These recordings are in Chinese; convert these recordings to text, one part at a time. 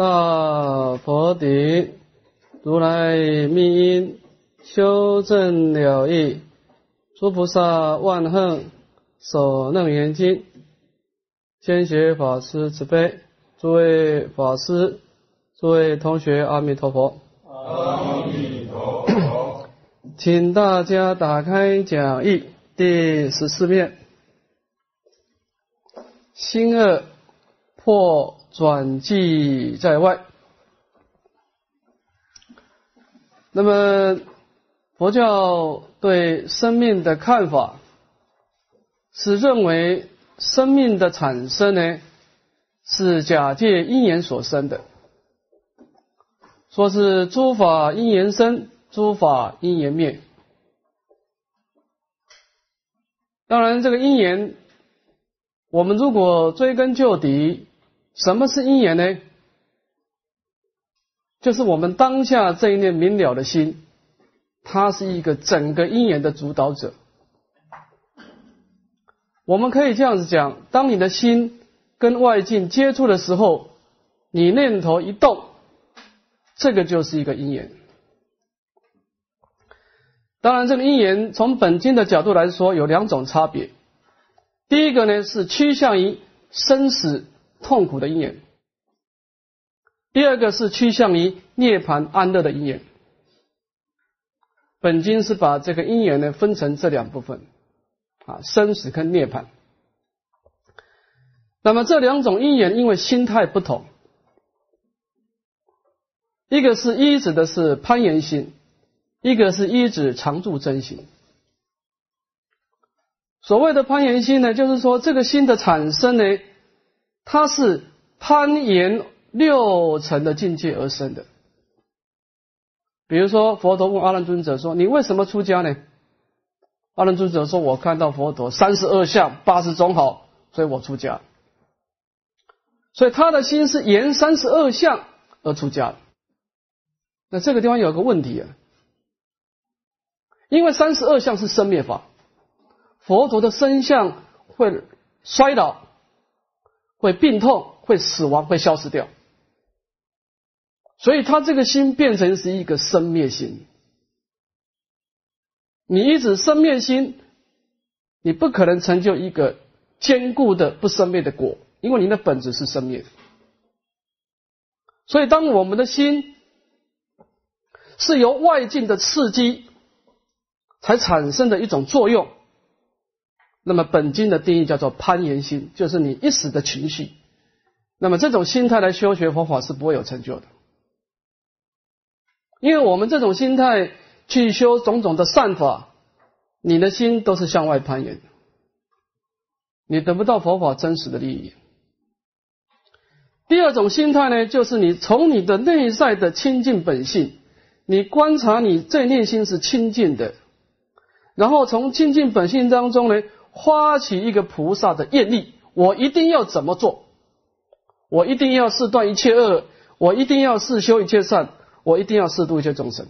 大佛顶，如来密因，修正了义，诸菩萨万恨，所楞严经，先学法师慈悲，诸位法师，诸位同学，阿弥陀佛。阿弥陀佛。请大家打开讲义第十四面，心恶破。转记在外。那么，佛教对生命的看法是认为生命的产生呢是假借因缘所生的，说是诸法因缘生，诸法因缘灭。当然，这个因缘，我们如果追根究底。什么是因缘呢？就是我们当下这一念明了的心，它是一个整个因缘的主导者。我们可以这样子讲：当你的心跟外境接触的时候，你念头一动，这个就是一个因缘。当然，这个因缘从本经的角度来说有两种差别。第一个呢是趋向于生死。痛苦的因缘，第二个是趋向于涅槃安乐的因缘。本经是把这个因缘呢分成这两部分，啊，生死跟涅槃。那么这两种因缘因为心态不同，一个是一指的是攀岩心，一个是一指常住真心。所谓的攀岩心呢，就是说这个心的产生呢。他是攀岩六层的境界而生的。比如说，佛陀问阿难尊者说：“你为什么出家呢？”阿难尊者说：“我看到佛陀三十二相八十种好，所以我出家。”所以他的心是沿三十二相而出家。那这个地方有个问题啊，因为三十二相是生灭法，佛陀的身相会衰老。会病痛，会死亡，会消失掉，所以他这个心变成是一个生灭心。你一直生灭心，你不可能成就一个坚固的不生灭的果，因为你的本质是生灭。所以，当我们的心是由外境的刺激才产生的一种作用。那么本经的定义叫做攀岩心，就是你一时的情绪。那么这种心态来修学佛法是不会有成就的，因为我们这种心态去修种种的善法，你的心都是向外攀岩，你得不到佛法真实的利益。第二种心态呢，就是你从你的内在的清净本性，你观察你这内心是清净的，然后从清净本性当中呢。发起一个菩萨的愿力，我一定要怎么做？我一定要誓断一切恶，我一定要誓修一切善，我一定要誓度一切众生。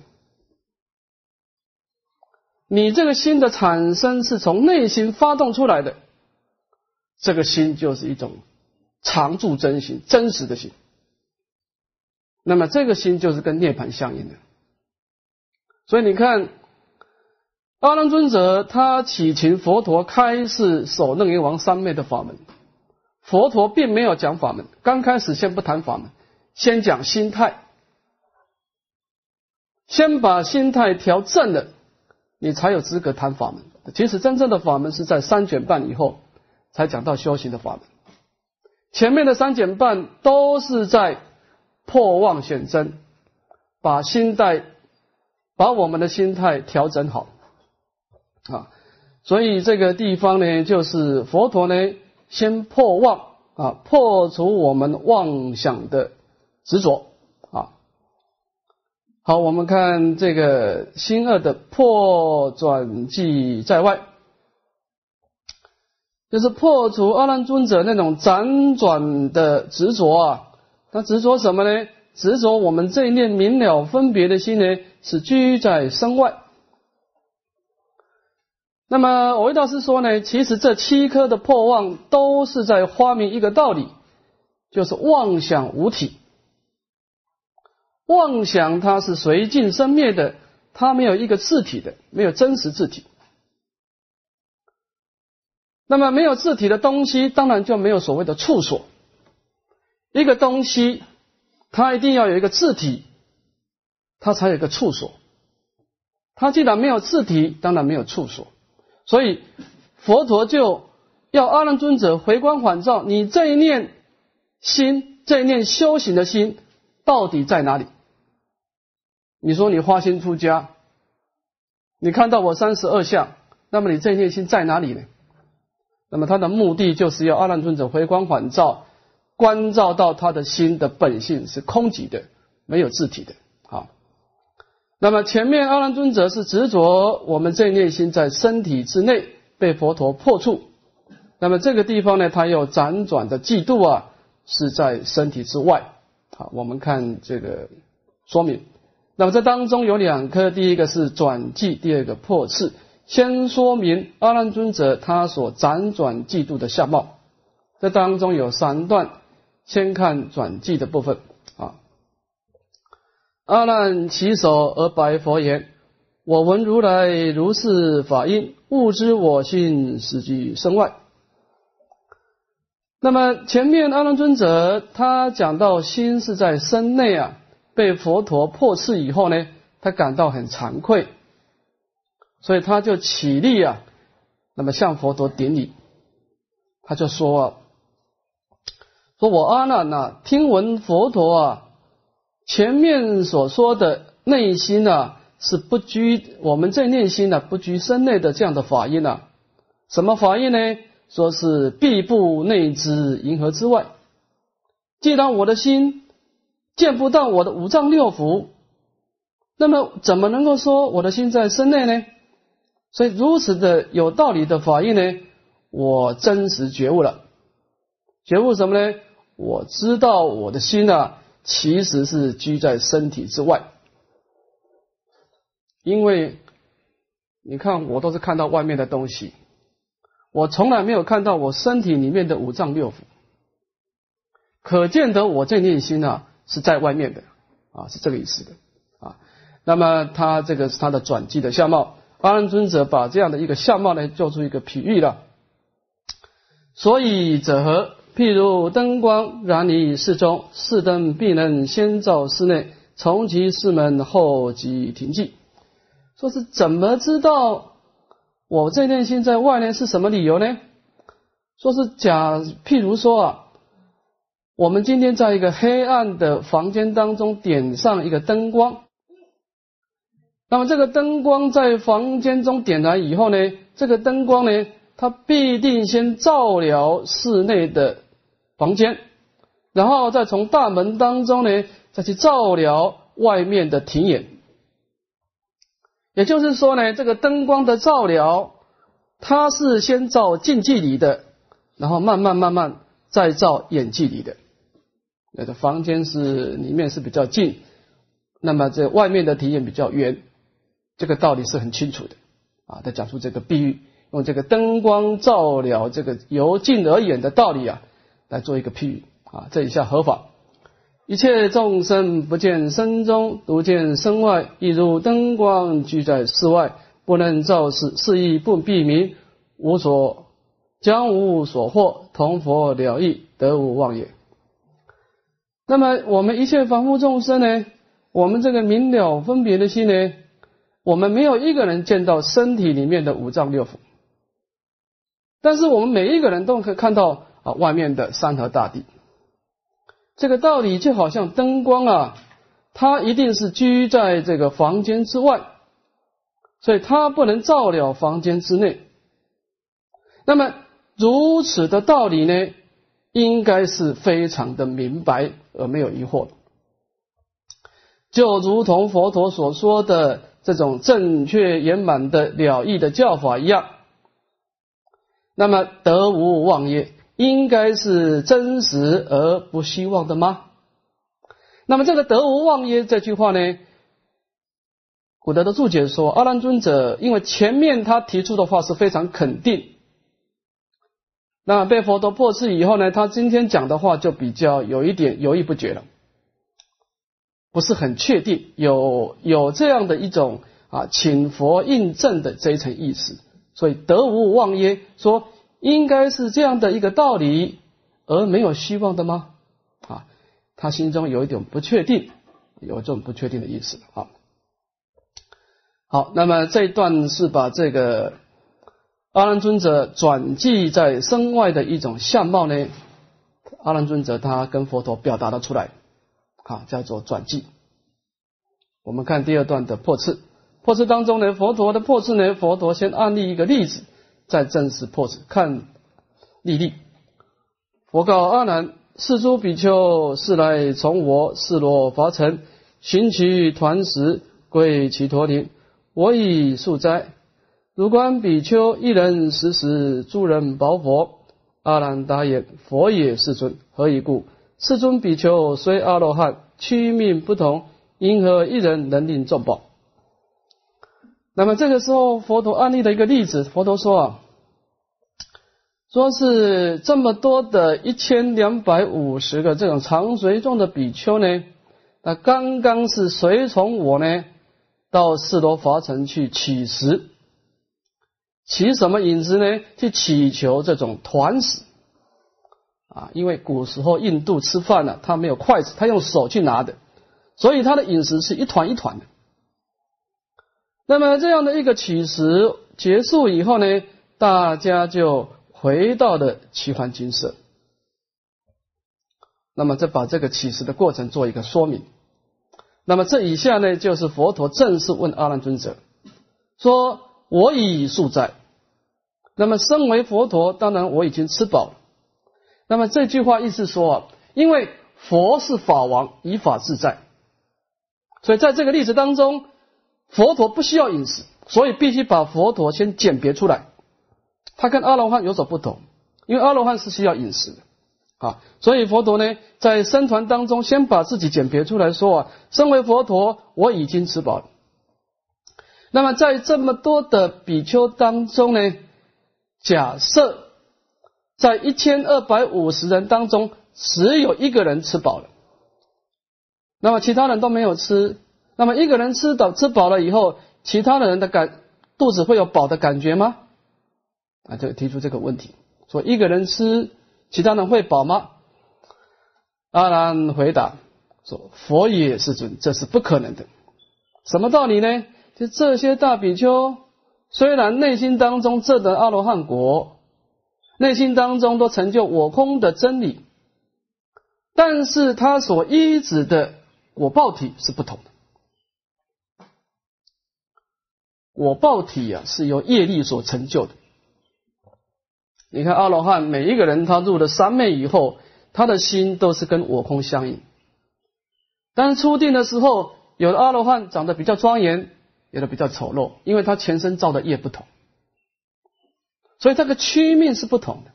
你这个心的产生是从内心发动出来的，这个心就是一种常住真心、真实的心。那么这个心就是跟涅槃相应的。所以你看。阿难尊者他祈请佛陀开示守楞严王三昧的法门，佛陀并没有讲法门，刚开始先不谈法门，先讲心态，先把心态调正了，你才有资格谈法门。其实真正的法门是在三卷半以后才讲到修行的法门，前面的三卷半都是在破妄显真，把心态，把我们的心态调整好。啊，所以这个地方呢，就是佛陀呢，先破妄啊，破除我们妄想的执着啊。好，我们看这个心二的破转记在外，就是破除阿难尊者那种辗转的执着啊。他执着什么呢？执着我们这一念明了分别的心呢，是居在身外。那么，我维大师说呢，其实这七颗的破妄都是在发明一个道理，就是妄想无体，妄想它是随境生灭的，它没有一个自体的，没有真实自体。那么没有自体的东西，当然就没有所谓的处所。一个东西，它一定要有一个自体，它才有一个处所。它既然没有自体，当然没有处所。所以佛陀就要阿难尊者回光返照，你这一念心，这一念修行的心，到底在哪里？你说你花心出家，你看到我三十二相，那么你这一念心在哪里呢？那么他的目的就是要阿难尊者回光返照，关照到他的心的本性是空寂的，没有自体的。好，那么前面阿难尊者是执着我们这一念心在身体之内被佛陀破处，那么这个地方呢，他又辗转的嫉妒啊，是在身体之外。好，我们看这个说明。那么这当中有两颗，第一个是转记，第二个破次。先说明阿难尊者他所辗转嫉妒的相貌，这当中有三段，先看转记的部分。阿难起手而白佛言：“我闻如来如是法音，悟知我心实居身外。”那么前面阿难尊者他讲到心是在身内啊，被佛陀破斥以后呢，他感到很惭愧。所以他就起立啊，那么向佛陀顶礼，他就说：“啊说我阿难呐，听闻佛陀啊，前面所说的内心呢，是不居我们在内心呢，不居身内的这样的法印呢，什么法印呢？说是必不内之银河之外。既然我的心见不到我的五脏六腑，那么怎么能够说我的心在身内呢？”所以如此的有道理的法义呢，我真实觉悟了。觉悟什么呢？我知道我的心啊，其实是居在身体之外。因为你看，我都是看到外面的东西，我从来没有看到我身体里面的五脏六腑。可见得我这念心啊，是在外面的啊，是这个意思的啊。那么他这个是他的转机的相貌。阿难尊者把这样的一个相貌呢，做出一个比喻了。所以者何？譬如灯光燃于室中，室灯必能先照室内，从其室门后即停寂。说是怎么知道我这念心在外面？是什么理由呢？说是假，譬如说啊，我们今天在一个黑暗的房间当中点上一个灯光。那么这个灯光在房间中点燃以后呢，这个灯光呢，它必定先照料室内的房间，然后再从大门当中呢，再去照料外面的庭院。也就是说呢，这个灯光的照了，它是先照近距离的，然后慢慢慢慢再照远距离的。那个房间是里面是比较近，那么这外面的庭院比较远。这个道理是很清楚的啊，他讲出这个比喻，用这个灯光照了这个由近而远的道理啊，来做一个譬喻啊，这一下合法。一切众生不见身中，独见身外，亦如灯光居在室外，不能照视，是亦不避明，无所将无所获，同佛了义，得无妄也。那么我们一切凡夫众生呢，我们这个明了分别的心呢？我们没有一个人见到身体里面的五脏六腑，但是我们每一个人都可以看到啊外面的山河大地。这个道理就好像灯光啊，它一定是居在这个房间之外，所以它不能照了房间之内。那么如此的道理呢，应该是非常的明白而没有疑惑，就如同佛陀所说的。这种正确圆满的了义的教法一样，那么得无妄业，应该是真实而不希望的吗？那么这个得无妄业这句话呢？古德的注解说，阿难尊者因为前面他提出的话是非常肯定，那被佛陀破斥以后呢，他今天讲的话就比较有一点犹豫不决了，不是很确定，有有这样的一种啊，请佛印证的这一层意思。所以得无妄耶，说应该是这样的一个道理，而没有希望的吗？啊，他心中有一点不确定，有这种不确定的意思啊。好，那么这一段是把这个阿难尊者转记在身外的一种相貌呢，阿难尊者他跟佛陀表达了出来，啊，叫做转记。我们看第二段的破次。破次当中呢，佛陀的破次呢，佛陀先案例一个例子，再正式破次。看例例，佛告阿难：世诸比丘是来从我示罗伐城，寻其团时，归其陀林。我以速哉。如观比丘一人时时诸人保佛。阿难答言：佛也，世尊。何以故？世尊比丘虽阿罗汉，躯命不同，因何一人能令众报？那么这个时候，佛陀案例的一个例子，佛陀说啊，说是这么多的一千两百五十个这种长随众的比丘呢，那刚刚是随从我呢到四罗伐城去乞食，乞什么饮食呢？去祈求这种团食啊，因为古时候印度吃饭呢，他没有筷子，他用手去拿的，所以他的饮食是一团一团的。那么这样的一个起食结束以后呢，大家就回到了奇幻金色。那么再把这个起食的过程做一个说明。那么这以下呢，就是佛陀正式问阿难尊者说：“我已宿在。”那么身为佛陀，当然我已经吃饱了。那么这句话意思说啊，因为佛是法王，以法自在，所以在这个例子当中。佛陀不需要饮食，所以必须把佛陀先鉴别出来。他跟阿罗汉有所不同，因为阿罗汉是需要饮食的啊，所以佛陀呢，在僧团当中先把自己鉴别出来说啊，身为佛陀，我已经吃饱了。那么在这么多的比丘当中呢，假设在一千二百五十人当中，只有一个人吃饱了，那么其他人都没有吃。那么一个人吃到吃饱了以后，其他的人的感肚子会有饱的感觉吗？啊，就提出这个问题，说一个人吃，其他人会饱吗？阿难回答说：“佛也是准，这是不可能的。什么道理呢？就这些大比丘，虽然内心当中证得阿罗汉果，内心当中都成就我空的真理，但是他所依止的果报体是不同的。”我报体啊，是由业力所成就的。你看阿罗汉，每一个人他入了三昧以后，他的心都是跟我空相应。但是初定的时候，有的阿罗汉长得比较庄严，有的比较丑陋，因为他全身造的业不同，所以这个区命是不同的。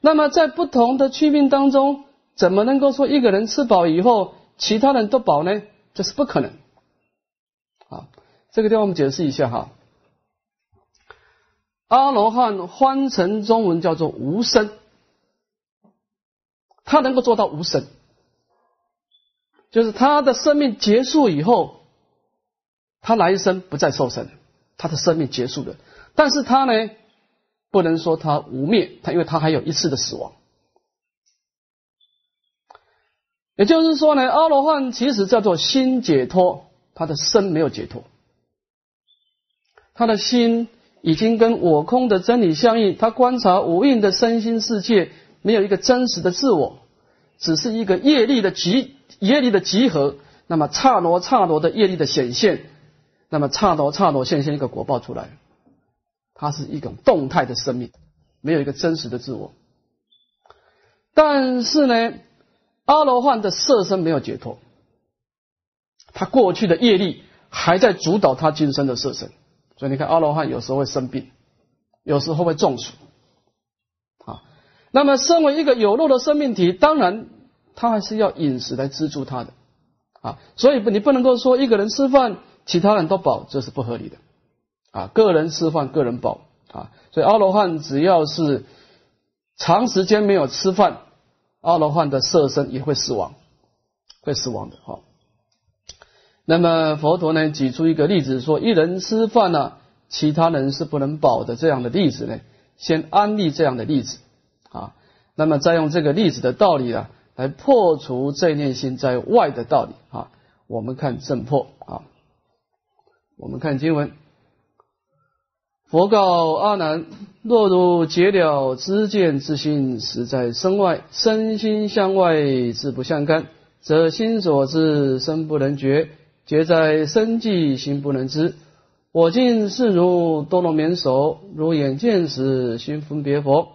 那么在不同的区命当中，怎么能够说一个人吃饱以后，其他人都饱呢？这是不可能。啊。这个地方我们解释一下哈，阿罗汉翻成中文叫做无生，他能够做到无生，就是他的生命结束以后，他来生不再受生，他的生命结束了，但是他呢，不能说他无灭，他因为他还有一次的死亡，也就是说呢，阿罗汉其实叫做心解脱，他的身没有解脱。他的心已经跟我空的真理相应，他观察无印的身心世界，没有一个真实的自我，只是一个业力的集业力的集合。那么刹罗刹罗的业力的显现，那么刹罗刹罗现现一个果报出来，它是一种动态的生命，没有一个真实的自我。但是呢，阿罗汉的色身没有解脱，他过去的业力还在主导他今生的色身。所以你看，阿罗汉有时候会生病，有时候会中暑，啊，那么身为一个有肉的生命体，当然他还是要饮食来资助他的，啊，所以不你不能够说一个人吃饭，其他人都饱，这是不合理的，啊，个人吃饭个人饱，啊，所以阿罗汉只要是长时间没有吃饭，阿罗汉的色身也会死亡，会死亡的，哈。那么佛陀呢举出一个例子，说一人吃饭呢，其他人是不能饱的这样的例子呢，先安利这样的例子啊，那么再用这个例子的道理啊，来破除这念心在外的道理啊。我们看正破啊，我们看经文，佛告阿难：若如结了知见之心，实在身外，身心相外，自不相干，则心所志，身不能觉。皆在生计，心不能知。我今是如多罗绵手，如眼见时，心分别佛。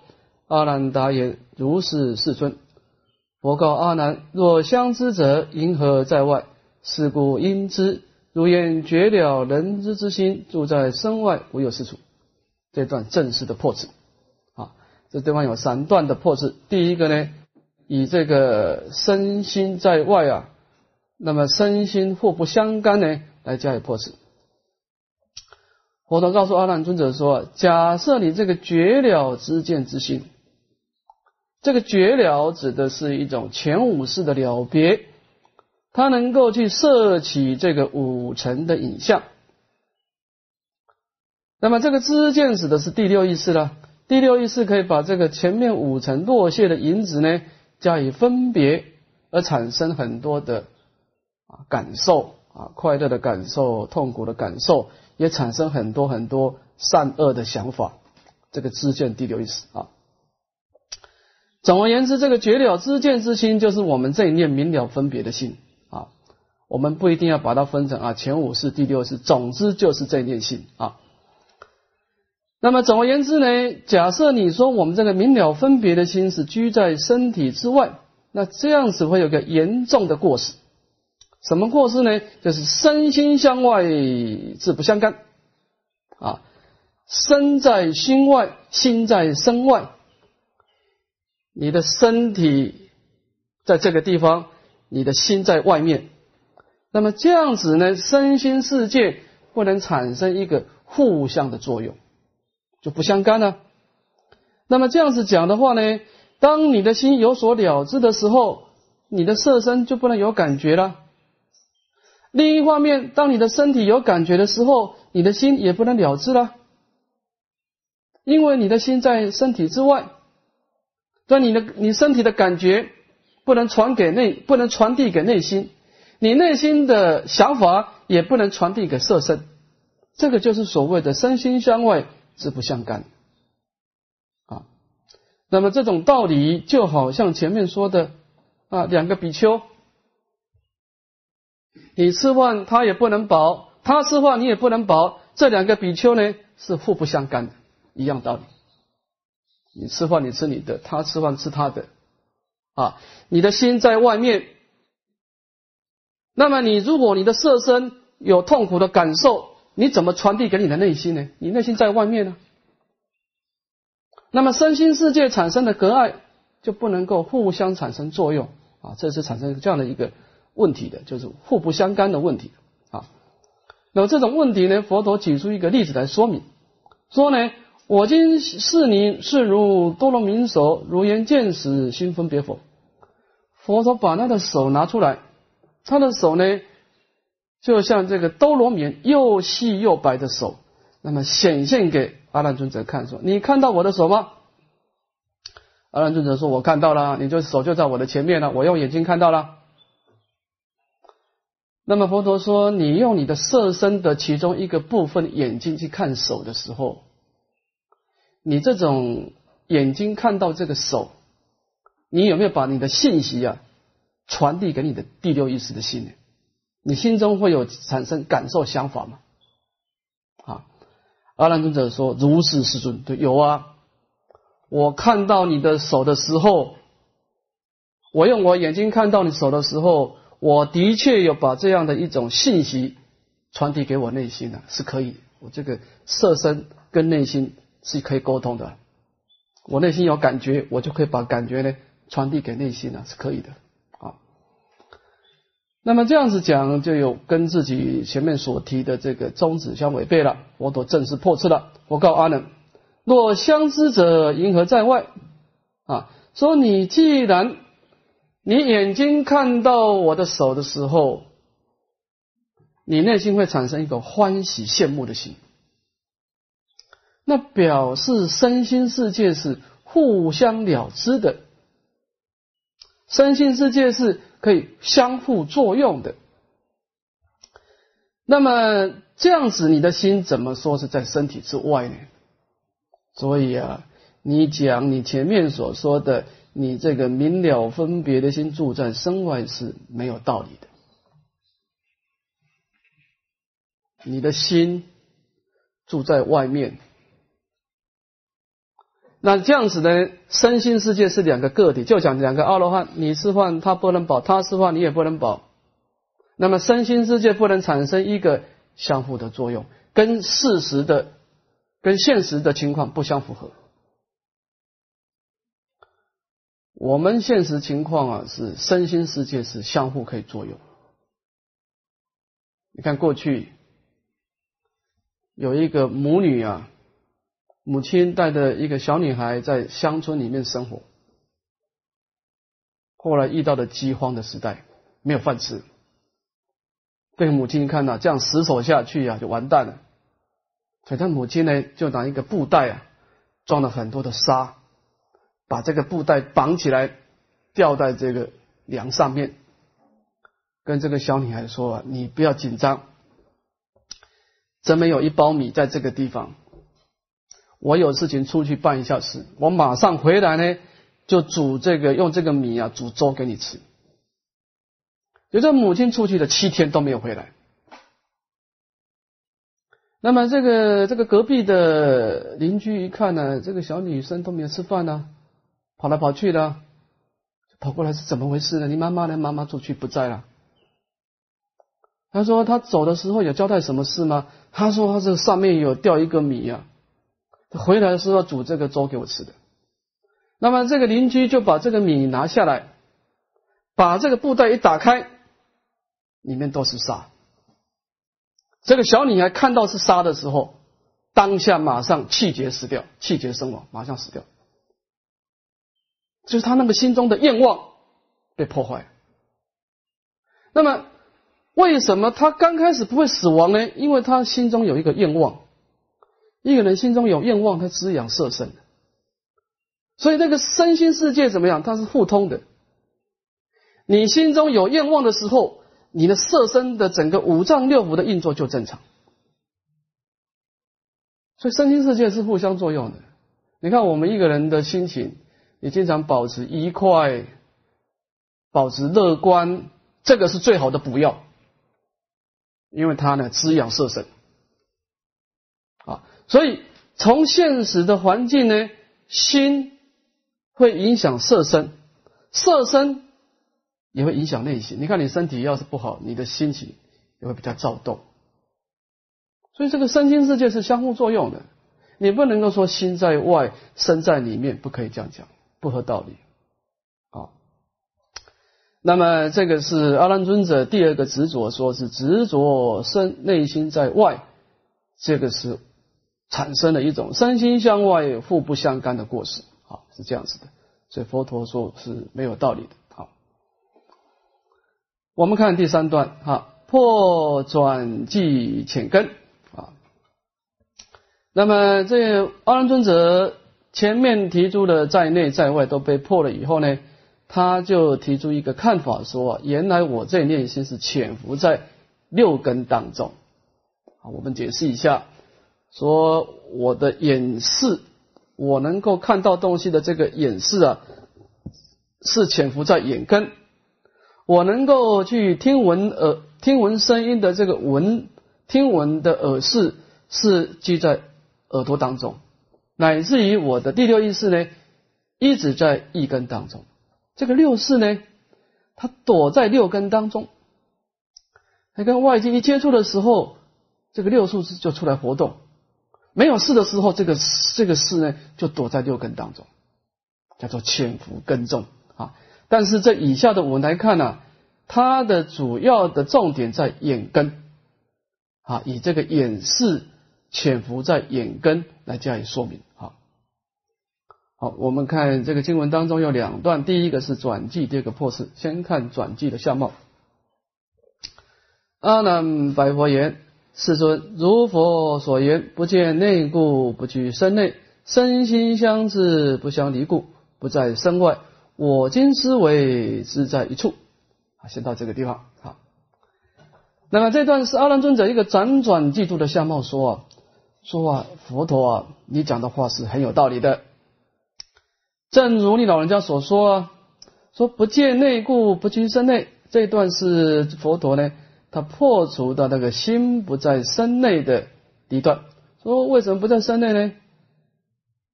阿难答言：如是世尊。佛告阿难：若相知者，因何在外？是故应知。如言绝了人之之心，住在身外，无有是处。这段正式的破字啊，这地方有三段的破字。第一个呢，以这个身心在外啊。那么身心互不相干呢？来加以破斥。佛陀告诉阿难尊者说：“假设你这个绝了知见之心，这个绝了指的是一种前五世的了别，它能够去摄起这个五尘的影像。那么这个知见指的是第六意识了。第六意识可以把这个前面五层落谢的影子呢加以分别，而产生很多的。”啊，感受啊，快乐的感受，痛苦的感受，也产生很多很多善恶的想法。这个知见第六意识啊。总而言之，这个绝了知见之心，就是我们这一念明了分别的心啊。我们不一定要把它分成啊前五世、第六世，总之就是这一念心啊。那么总而言之呢，假设你说我们这个明了分别的心是居在身体之外，那这样子会有个严重的过失。什么过失呢？就是身心向外，自不相干啊。身在心外，心在身外。你的身体在这个地方，你的心在外面。那么这样子呢，身心世界不能产生一个互相的作用，就不相干了。那么这样子讲的话呢，当你的心有所了知的时候，你的色身就不能有感觉了。另一方面，当你的身体有感觉的时候，你的心也不能了知了，因为你的心在身体之外，所以你的你身体的感觉不能传给内，不能传递给内心，你内心的想法也不能传递给色身，这个就是所谓的身心相外，自不相干啊。那么这种道理就好像前面说的啊，两个比丘。你吃饭，他也不能饱；他吃饭，你也不能饱。这两个比丘呢，是互不相干的，一样道理。你吃饭，你吃你的；他吃饭，吃他的。啊，你的心在外面。那么，你如果你的色身有痛苦的感受，你怎么传递给你的内心呢？你内心在外面呢。那么，身心世界产生的隔碍，就不能够互相产生作用啊，这是产生这样的一个。问题的就是互不相干的问题啊。那么这种问题呢，佛陀举出一个例子来说明，说呢，我今是你是如多罗明手，如言见时心分别否？佛陀把他的手拿出来，他的手呢，就像这个多罗棉又细又白的手，那么显现给阿难尊者看，说你看到我的手吗？阿难尊者说，我看到了，你就手就在我的前面了，我用眼睛看到了。那么佛陀说，你用你的色身的其中一个部分眼睛去看手的时候，你这种眼睛看到这个手，你有没有把你的信息啊传递给你的第六意识的心呢？你心中会有产生感受想法吗？啊，阿难尊者说：“如是世尊，对，有啊。我看到你的手的时候，我用我眼睛看到你手的时候。”我的确有把这样的一种信息传递给我内心的，是可以。我这个色身跟内心是可以沟通的。我内心有感觉，我就可以把感觉呢传递给内心了，是可以的。啊，那么这样子讲，就有跟自己前面所提的这个宗旨相违背了。我都正式破斥了。我告阿难：若相知者，因何在外？啊，说你既然。你眼睛看到我的手的时候，你内心会产生一个欢喜羡慕的心，那表示身心世界是互相了知的，身心世界是可以相互作用的。那么这样子，你的心怎么说是在身体之外呢？所以啊，你讲你前面所说的，你这个明了分别的心住在身外是没有道理的。你的心住在外面，那这样子呢？身心世界是两个个体，就讲两个阿罗汉，你是幻，他不能保；他是幻，你也不能保。那么身心世界不能产生一个相互的作用，跟事实的、跟现实的情况不相符合。我们现实情况啊，是身心世界是相互可以作用。你看过去有一个母女啊，母亲带着一个小女孩在乡村里面生活，后来遇到了饥荒的时代，没有饭吃。这个母亲看到这样死守下去啊，就完蛋了。所以他母亲呢，就拿一个布袋啊，装了很多的沙，把这个布袋绑起来，吊在这个梁上面，跟这个小女孩说啊：“你不要紧张，真没有一包米在这个地方。我有事情出去办一下事，我马上回来呢，就煮这个用这个米啊煮粥给你吃。”有这母亲出去了七天都没有回来，那么这个这个隔壁的邻居一看呢，这个小女生都没有吃饭呢，跑来跑去的，跑过来是怎么回事呢？你妈妈呢？妈妈出去不在了。他说他走的时候有交代什么事吗？他说他这上面有掉一个米啊，回来的时候煮这个粥给我吃的。那么这个邻居就把这个米拿下来，把这个布袋一打开。里面都是沙。这个小女孩看到是沙的时候，当下马上气绝死掉，气绝身亡，马上死掉。就是他那个心中的愿望被破坏。那么，为什么他刚开始不会死亡呢？因为他心中有一个愿望。一个人心中有愿望，他滋养色身。所以，那个身心世界怎么样？它是互通的。你心中有愿望的时候。你的色身的整个五脏六腑的运作就正常，所以身心世界是互相作用的。你看我们一个人的心情，你经常保持愉快，保持乐观，这个是最好的补药，因为它呢滋养色身啊。所以从现实的环境呢，心会影响色身，色身。也会影响内心。你看，你身体要是不好，你的心情也会比较躁动。所以，这个身心世界是相互作用的。你不能够说心在外，身在里面，不可以这样讲，不合道理。啊，那么这个是阿难尊者第二个执着，说是执着身内心在外，这个是产生了一种身心相外、互不相干的过失。啊，是这样子的。所以佛陀说是没有道理的。我们看第三段，哈，破转即浅根啊。那么这阿难尊者前面提出的在内在外都被破了以后呢，他就提出一个看法，说啊原来我这念心是潜伏在六根当中。好，我们解释一下，说我的眼视，我能够看到东西的这个眼视啊，是潜伏在眼根。我能够去听闻耳听闻声音的这个闻听闻的耳视是记在耳朵当中，乃至于我的第六意识呢，一直在一根当中。这个六识呢，它躲在六根当中，它跟外界一接触的时候，这个六数字就出来活动；没有事的时候，这个这个事呢就躲在六根当中，叫做潜伏根重啊。但是这以下的我们来看呢，它的主要的重点在眼根，啊，以这个眼视潜伏在眼根来加以说明。好，好，我们看这个经文当中有两段，第一个是转记，第二个破事。先看转记的相貌。阿难白佛言：“世尊，如佛所言，不见内故，不居身内，身心相知，不相离故，不在身外。我今思维，自在一处。”啊，先到这个地方。好，那么这段是阿难尊者一个辗转记住的相貌，说啊，说啊，佛陀啊，你讲的话是很有道理的。正如你老人家所说啊，说不见内故，不居身内。这段是佛陀呢，他破除的那个心不在身内的一段。说为什么不在身内呢？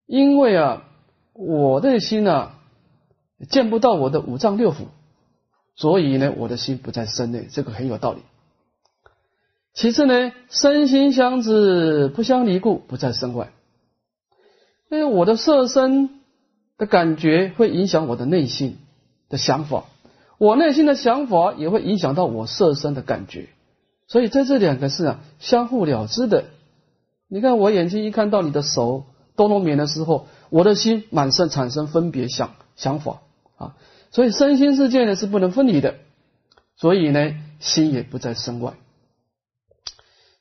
因为啊，我的心啊，见不到我的五脏六腑。所以呢，我的心不在身内，这个很有道理。其次呢，身心相知，不相离故，不在身外。因为我的色身的感觉会影响我的内心的想法，我内心的想法也会影响到我色身的感觉，所以在这两个是啊相互了之的。你看，我眼睛一看到你的手多罗棉的时候，我的心满身产生分别想想法啊。所以身心世界呢是不能分离的，所以呢心也不在身外。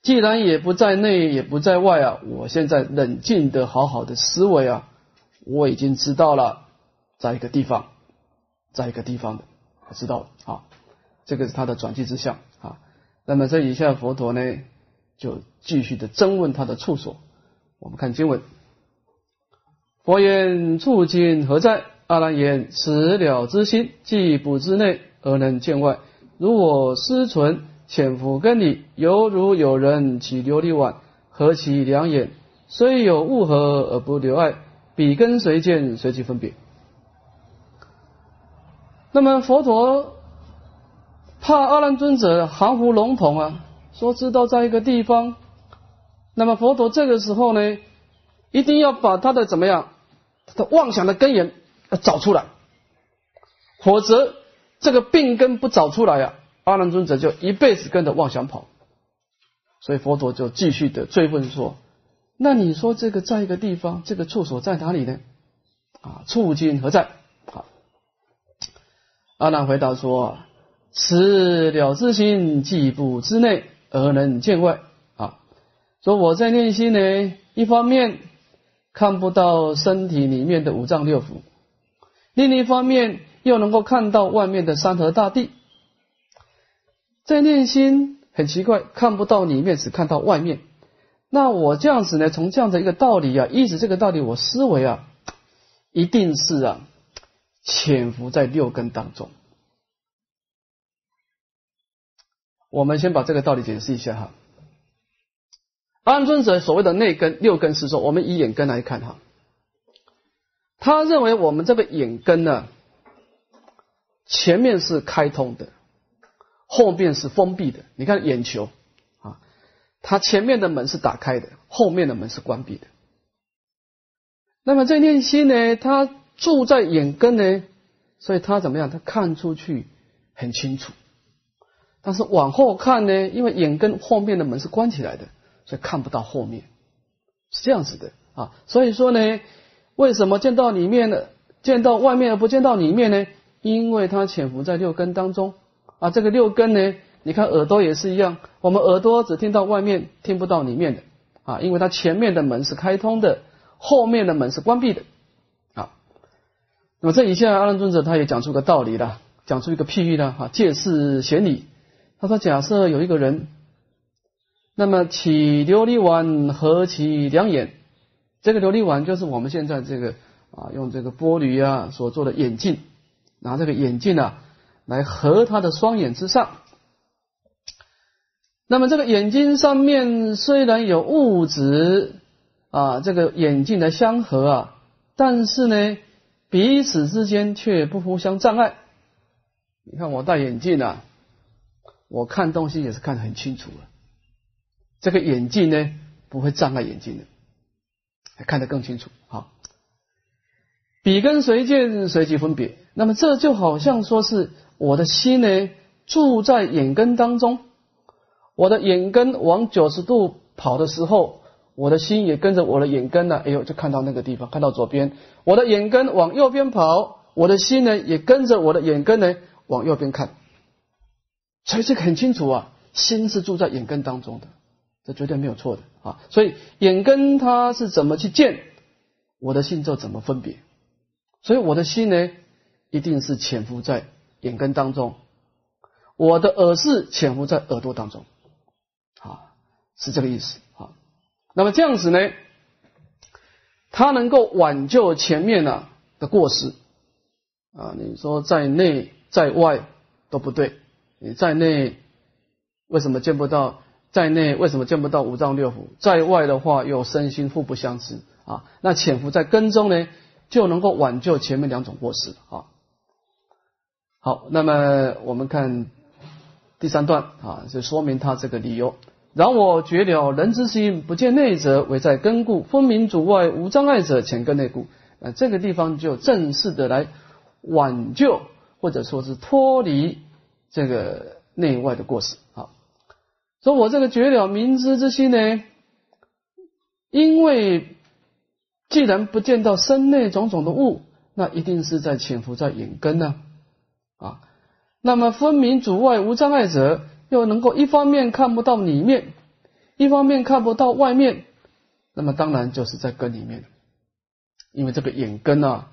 既然也不在内，也不在外啊，我现在冷静的好好的思维啊，我已经知道了，在一个地方，在一个地方的，我知道了啊，这个是他的转机之相啊。那么这以下佛陀呢就继续的增问他的处所。我们看经文，佛言：处境何在？阿难言：此了之心，既不知内而能见外。如我思存，潜伏根里，犹如有人起琉璃碗，合其两眼，虽有物合而不留爱，彼根随见，随其分别。那么佛陀怕阿难尊者含糊笼统啊，说知道在一个地方。那么佛陀这个时候呢，一定要把他的怎么样，他的妄想的根源。要找出来，否则这个病根不找出来呀，阿难尊者就一辈子跟着妄想跑。所以佛陀就继续的追问说：“那你说这个在一个地方，这个处所在哪里呢？啊，处今何在？”好，阿难回答说：“此了知心，既不知内而能见外。啊，说我在内心呢，一方面看不到身体里面的五脏六腑。”另一方面，又能够看到外面的山河大地，在内心很奇怪，看不到里面，只看到外面。那我这样子呢？从这样的一个道理啊，依着这个道理，我思维啊，一定是啊，潜伏在六根当中。我们先把这个道理解释一下哈。安尊者所谓的内根六根是说，我们以眼根来看哈。他认为我们这个眼根呢，前面是开通的，后面是封闭的。你看眼球啊，它前面的门是打开的，后面的门是关闭的。那么这念心呢，它住在眼根呢，所以它怎么样？它看出去很清楚。但是往后看呢，因为眼根后面的门是关起来的，所以看不到后面，是这样子的啊。所以说呢。为什么见到里面的，见到外面而不见到里面呢？因为它潜伏在六根当中啊。这个六根呢，你看耳朵也是一样，我们耳朵只听到外面，听不到里面的啊。因为它前面的门是开通的，后面的门是关闭的啊。那么这一下阿难尊者他也讲出个道理了，讲出一个譬喻了哈，借势显理。他说：假设有一个人，那么起琉璃碗，合其两眼。这个琉璃碗就是我们现在这个啊，用这个玻璃啊所做的眼镜，拿这个眼镜啊来合他的双眼之上。那么这个眼睛上面虽然有物质啊，这个眼镜的相合啊，但是呢彼此之间却不互相障碍。你看我戴眼镜啊，我看东西也是看得很清楚了。这个眼镜呢不会障碍眼睛的。看得更清楚，好，笔跟随见随即分别，那么这就好像说是我的心呢住在眼根当中，我的眼根往九十度跑的时候，我的心也跟着我的眼根呢，哎呦，就看到那个地方，看到左边，我的眼根往右边跑，我的心呢也跟着我的眼根呢往右边看，所以这很清楚啊，心是住在眼根当中的，这绝对没有错的啊。所以眼根它是怎么去见，我的心就怎么分别。所以我的心呢，一定是潜伏在眼根当中，我的耳是潜伏在耳朵当中，啊，是这个意思啊。那么这样子呢，它能够挽救前面呢的过失啊。你说在内在外都不对，你在内为什么见不到？在内为什么见不到五脏六腑？在外的话又身心互不相知啊。那潜伏在根中呢？就能够挽救前面两种过失啊。好，那么我们看第三段啊，就说明他这个理由。然我觉了人之心不见内者，唯在根故；分明主外无障碍者，前根内故。那这个地方就正式的来挽救，或者说是脱离这个内外的过失啊。说我这个觉了明知之心呢，因为。既然不见到身内种种的物，那一定是在潜伏在眼根呢，啊那么分明主外无障碍者，又能够一方面看不到里面，一方面看不到外面，那么当然就是在根里面，因为这个眼根啊，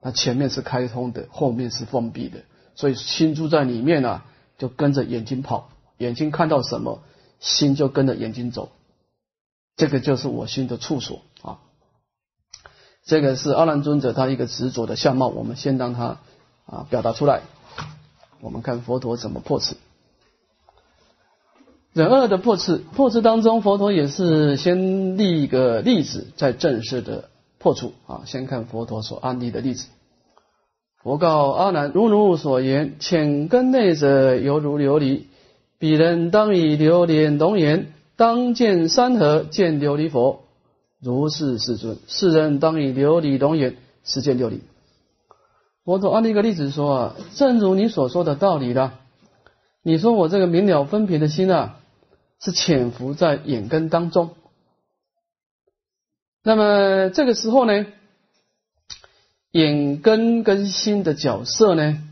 它前面是开通的，后面是封闭的，所以心住在里面啊，就跟着眼睛跑，眼睛看到什么，心就跟着眼睛走，这个就是我心的处所啊。这个是阿难尊者他一个执着的相貌，我们先让他啊表达出来。我们看佛陀怎么破斥忍恶的破斥，破斥当中，佛陀也是先立一个例子，再正式的破除啊。先看佛陀所安立的例子。佛告阿难：如汝所言，浅根内者犹如琉璃，彼人当以榴莲龙眼，当见山河，见琉璃佛。如是世尊，世人当以琉璃龙眼实见琉璃。佛陀按一个例子说啊，正如你所说的道理了。你说我这个明了分别的心啊，是潜伏在眼根当中。那么这个时候呢，眼根跟心的角色呢，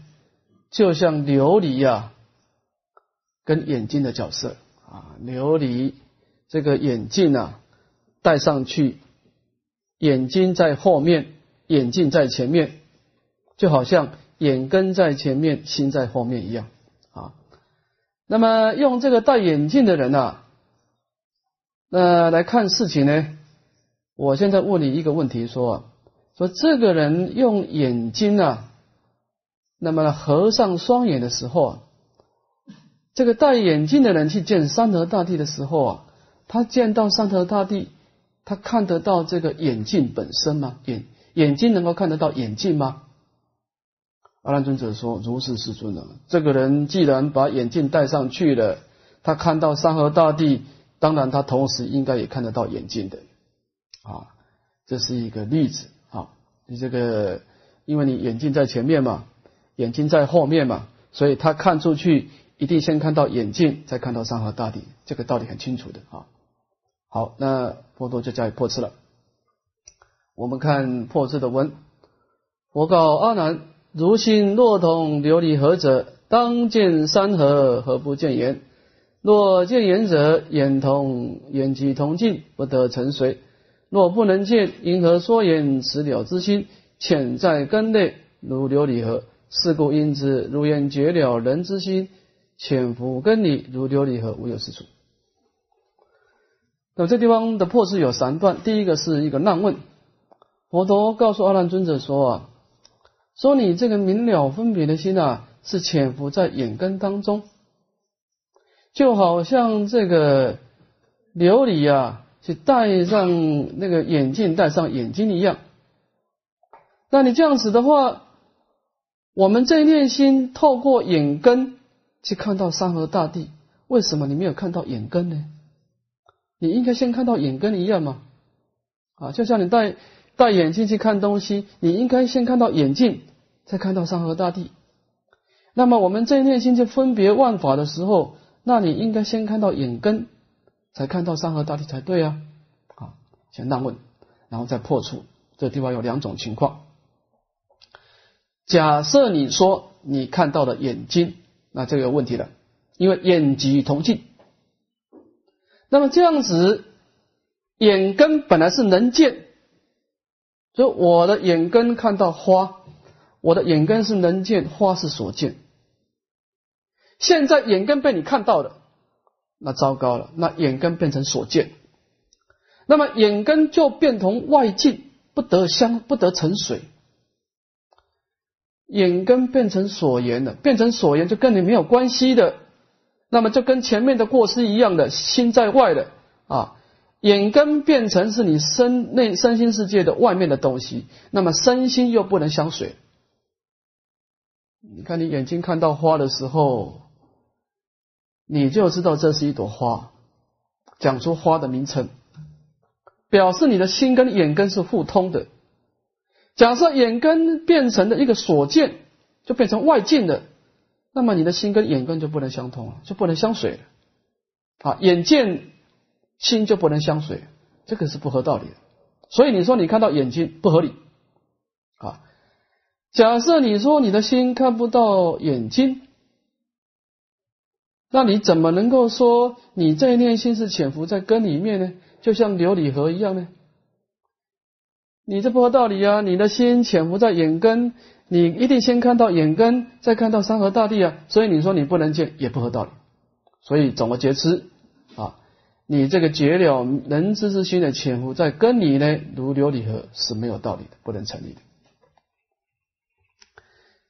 就像琉璃呀，跟眼睛的角色啊，琉璃这个眼镜啊。戴上去，眼睛在后面，眼镜在前面，就好像眼根在前面，心在后面一样啊。那么用这个戴眼镜的人呐，那来看事情呢？我现在问你一个问题：说说这个人用眼睛啊，那么合上双眼的时候啊，这个戴眼镜的人去见山河大地的时候啊，他见到山河大地。他看得到这个眼镜本身吗？眼眼睛能够看得到眼镜吗？阿难尊者说：“如是，世尊啊，这个人既然把眼镜戴上去了，他看到山河大地，当然他同时应该也看得到眼镜的啊。这是一个例子啊。你这个，因为你眼镜在前面嘛，眼睛在后面嘛，所以他看出去一定先看到眼镜，再看到山河大地，这个道理很清楚的啊。”好，那佛陀就加以破斥了。我们看破斥的文，佛告阿难：如心若同琉璃河者，当见山河，何不见言？若见言者，眼同眼即同镜，不得成随。若不能见，因何说言？此了之心潜在根内，如琉璃河。是故因之，如言绝了人之心，潜伏根里，如琉璃河，无有是处。那么这地方的破事有三段，第一个是一个难问，佛陀告诉阿难尊者说啊，说你这个明了分别的心啊，是潜伏在眼根当中，就好像这个琉璃啊，去戴上那个眼镜，戴上眼睛一样。那你这样子的话，我们这一念心透过眼根去看到山河大地，为什么你没有看到眼根呢？你应该先看到眼根一样嘛，啊，就像你戴戴眼镜去看东西，你应该先看到眼镜，再看到山河大地。那么我们在内心就分别万法的时候，那你应该先看到眼根，才看到山河大地才对啊。啊，先难问，然后再破除。这地方有两种情况。假设你说你看到了眼睛，那这个问题了。因为眼疾同尽。那么这样子，眼根本来是能见，所以我的眼根看到花，我的眼根是能见，花是所见。现在眼根被你看到了，那糟糕了，那眼根变成所见，那么眼根就变同外境，不得相，不得成水。眼根变成所言了，变成所言就跟你没有关系的，那么就跟前面的过失一样的，心在外的啊，眼根变成是你身内身心世界的外面的东西，那么身心又不能相随。你看你眼睛看到花的时候，你就知道这是一朵花，讲出花的名称，表示你的心跟眼根是互通的。假设眼根变成的一个所见，就变成外境的，那么你的心跟眼根就不能相通了，就不能相随了。啊，眼见心就不能相随，这个是不合道理的。所以你说你看到眼睛不合理啊？假设你说你的心看不到眼睛，那你怎么能够说你这一念心是潜伏在根里面呢？就像琉璃河一样呢？你这不合道理啊！你的心潜伏在眼根，你一定先看到眼根，再看到山河大地啊！所以你说你不能见，也不合道理。所以总而言之，你这个绝了能知之心的潜伏在跟你呢，如琉璃河是没有道理的，不能成立的。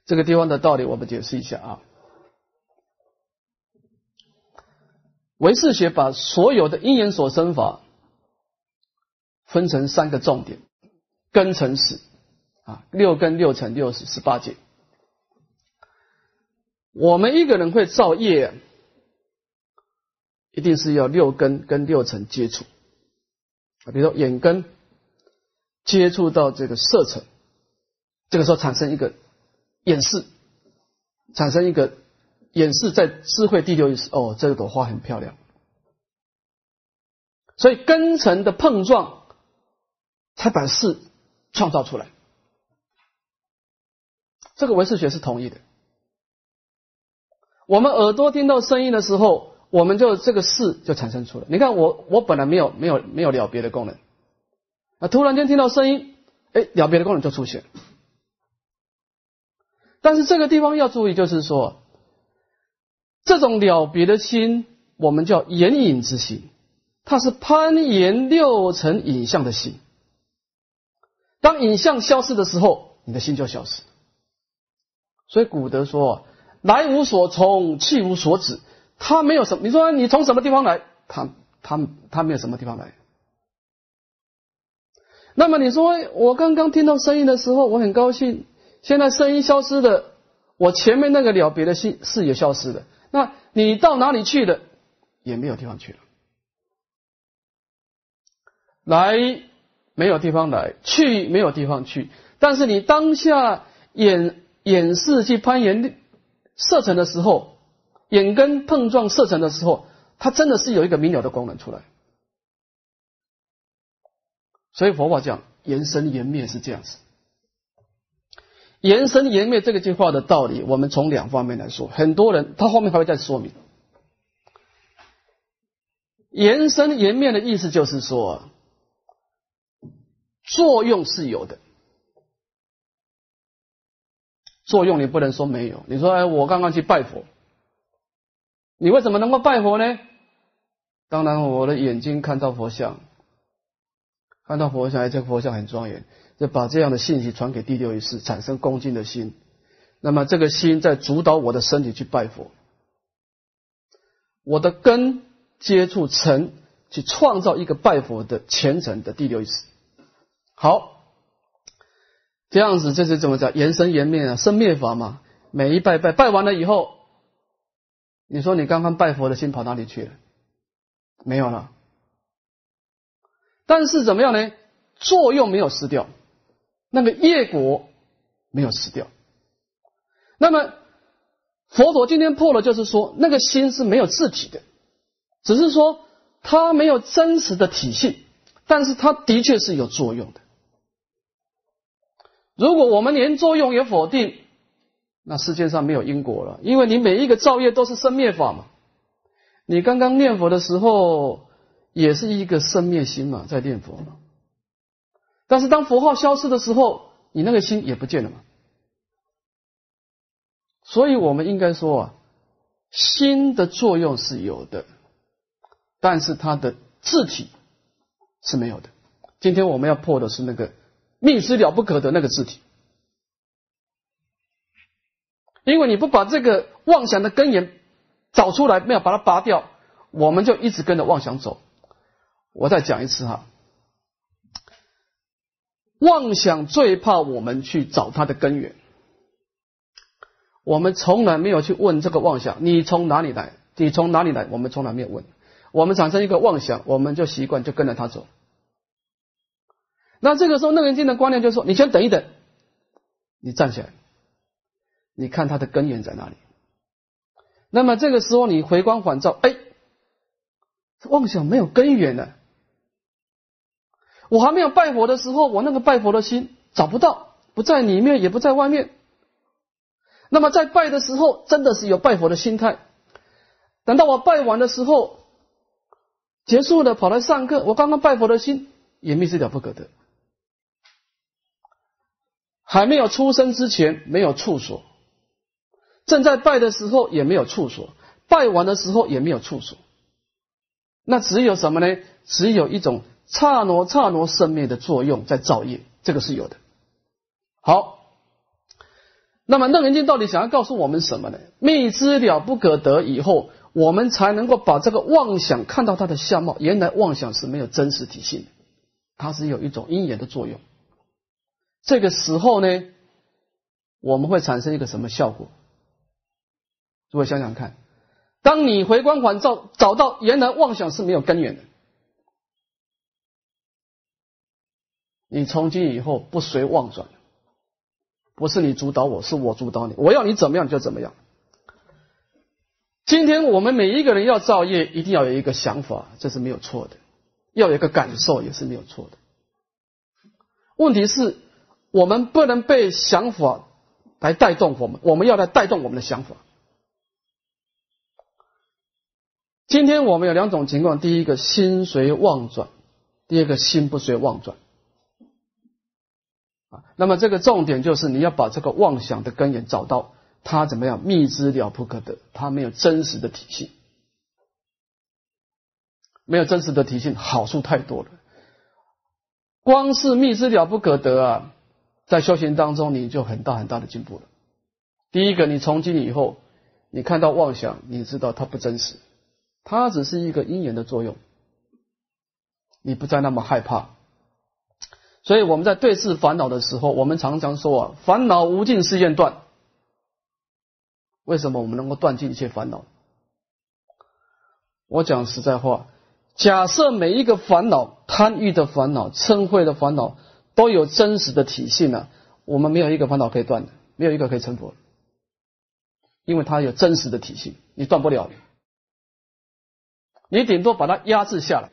这个地方的道理我们解释一下啊。唯识学把所有的因缘所生法分成三个重点。根成始啊，六根六乘六十十八界。我们一个人会造业，一定是要六根跟六尘接触啊。比如说眼根接触到这个色尘，这个时候产生一个眼视，产生一个眼视，在智慧第六意识，哦，这朵花很漂亮。所以根尘的碰撞，才把事。创造出来，这个唯识学是同意的。我们耳朵听到声音的时候，我们就这个事就产生出来。你看我，我本来没有没有没有了别的功能，啊，突然间听到声音，哎，了别的功能就出现。但是这个地方要注意，就是说，这种了别的心，我们叫眼影之心，它是攀岩六层影像的心。当影像消失的时候，你的心就消失。所以古德说：“来无所从，去无所止。”他没有什么。你说你从什么地方来？他他他没有什么地方来。那么你说我刚刚听到声音的时候，我很高兴。现在声音消失的，我前面那个了别的心视野消失的。那你到哪里去的？也没有地方去了。来。没有地方来，去没有地方去。但是你当下演演示去攀岩射程的时候，眼根碰撞射程的时候，它真的是有一个明了的功能出来。所以佛法讲延生延灭是这样子。延生延灭这个句话的道理，我们从两方面来说。很多人他后面还会再说明。延生延灭的意思就是说。作用是有的，作用你不能说没有。你说，哎，我刚刚去拜佛，你为什么能够拜佛呢？当然，我的眼睛看到佛像，看到佛像，哎，这个佛像很庄严，就把这样的信息传给第六意识，产生恭敬的心。那么，这个心在主导我的身体去拜佛，我的根接触尘，去创造一个拜佛的虔诚的第六意识。好，这样子这是怎么讲？延生延灭啊，生灭法嘛。每一拜拜拜完了以后，你说你刚刚拜佛的心跑哪里去了？没有了。但是怎么样呢？作用没有失掉，那个业果没有失掉。那么佛陀今天破了，就是说那个心是没有自体的，只是说它没有真实的体性，但是它的确是有作用的。如果我们连作用也否定，那世界上没有因果了，因为你每一个造业都是生灭法嘛。你刚刚念佛的时候，也是一个生灭心嘛，在念佛嘛。但是当佛号消失的时候，你那个心也不见了嘛。所以我们应该说啊，心的作用是有的，但是它的字体是没有的。今天我们要破的是那个密之了不可的那个字体，因为你不把这个妄想的根源找出来，没有把它拔掉，我们就一直跟着妄想走。我再讲一次哈，妄想最怕我们去找它的根源。我们从来没有去问这个妄想，你从哪里来？你从哪里来？我们从来没有问。我们产生一个妄想，我们就习惯就跟着他走。那这个时候，那个人的观念就说：你先等一等，你站起来，你看他的根源在哪里。那么这个时候，你回光返照，哎，妄想没有根源了。我还没有拜佛的时候，我那个拜佛的心找不到，不在里面，也不在外面。那么在拜的时候，真的是有拜佛的心态。等到我拜完的时候，结束了，跑来上课，我刚刚拜佛的心也密是了不可得。还没有出生之前没有处所，正在拜的时候也没有处所，拜完的时候也没有处所。那只有什么呢？只有一种刹那刹那生灭的作用在造业，这个是有的。好。那么《楞严经》到底想要告诉我们什么呢？密之了不可得以后，我们才能够把这个妄想看到它的相貌。原来妄想是没有真实体性的，它是有一种因缘的作用。这个时候呢，我们会产生一个什么效果？诸位想想看，当你回光返照，找到原来妄想是没有根源的，你从今以后不随妄转。不是你主导我，是我主导你。我要你怎么样就怎么样。今天我们每一个人要造业，一定要有一个想法，这是没有错的；要有一个感受，也是没有错的。问题是，我们不能被想法来带动我们，我们要来带动我们的想法。今天我们有两种情况：第一个心随妄转，第二个心不随妄转啊。那么这个重点就是你要把这个妄想的根源找到，它怎么样？密之了不可得，它没有真实的体性，没有真实的体性，好处太多了。光是密之了不可得啊，在修行当中你就很大很大的进步了。第一个，你从今以后，你看到妄想，你知道它不真实，它只是一个因缘的作用，你不再那么害怕。所以我们在对视烦恼的时候，我们常常说啊，烦恼无尽誓愿断。为什么我们能够断尽一切烦恼？我讲实在话，假设每一个烦恼、贪欲的烦恼、嗔恚的烦恼都有真实的体性呢，我们没有一个烦恼可以断的，没有一个可以成佛，因为它有真实的体性，你断不了，你顶多把它压制下来。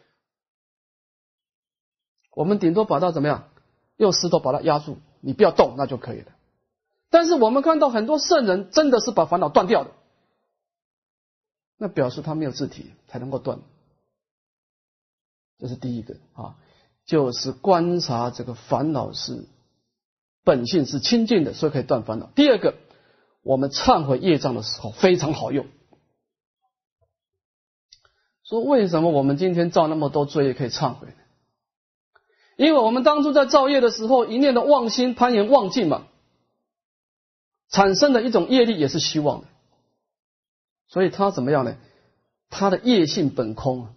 我们顶多把它怎么样？用石头把它压住，你不要动，那就可以了。但是我们看到很多圣人真的是把烦恼断掉的，那表示他没有自体才能够断。这是第一个啊，就是观察这个烦恼是本性是清净的，所以可以断烦恼。第二个，我们忏悔业障的时候非常好用。说为什么我们今天造那么多罪业可以忏悔？因为我们当初在造业的时候，一念的妄心攀岩妄境嘛，产生的一种业力也是虚妄的，所以它怎么样呢？它的业性本空，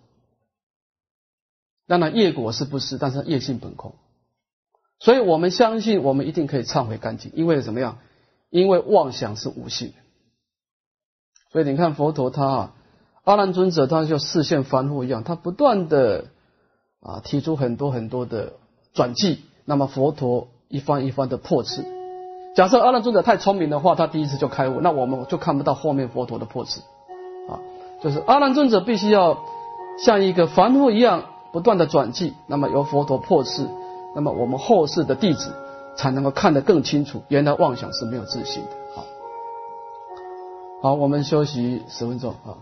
当然业果是不是？但是业性本空，所以我们相信我们一定可以忏悔干净。因为怎么样？因为妄想是无性，所以你看佛陀他啊，阿难尊者他就视线凡夫一样，他不断的。啊，提出很多很多的转记，那么佛陀一番一番的破斥。假设阿难尊者太聪明的话，他第一次就开悟，那我们就看不到后面佛陀的破斥。啊，就是阿难尊者必须要像一个凡夫一样不断的转记，那么由佛陀破斥，那么我们后世的弟子才能够看得更清楚，原来妄想是没有自信的。好，好，我们休息十分钟啊。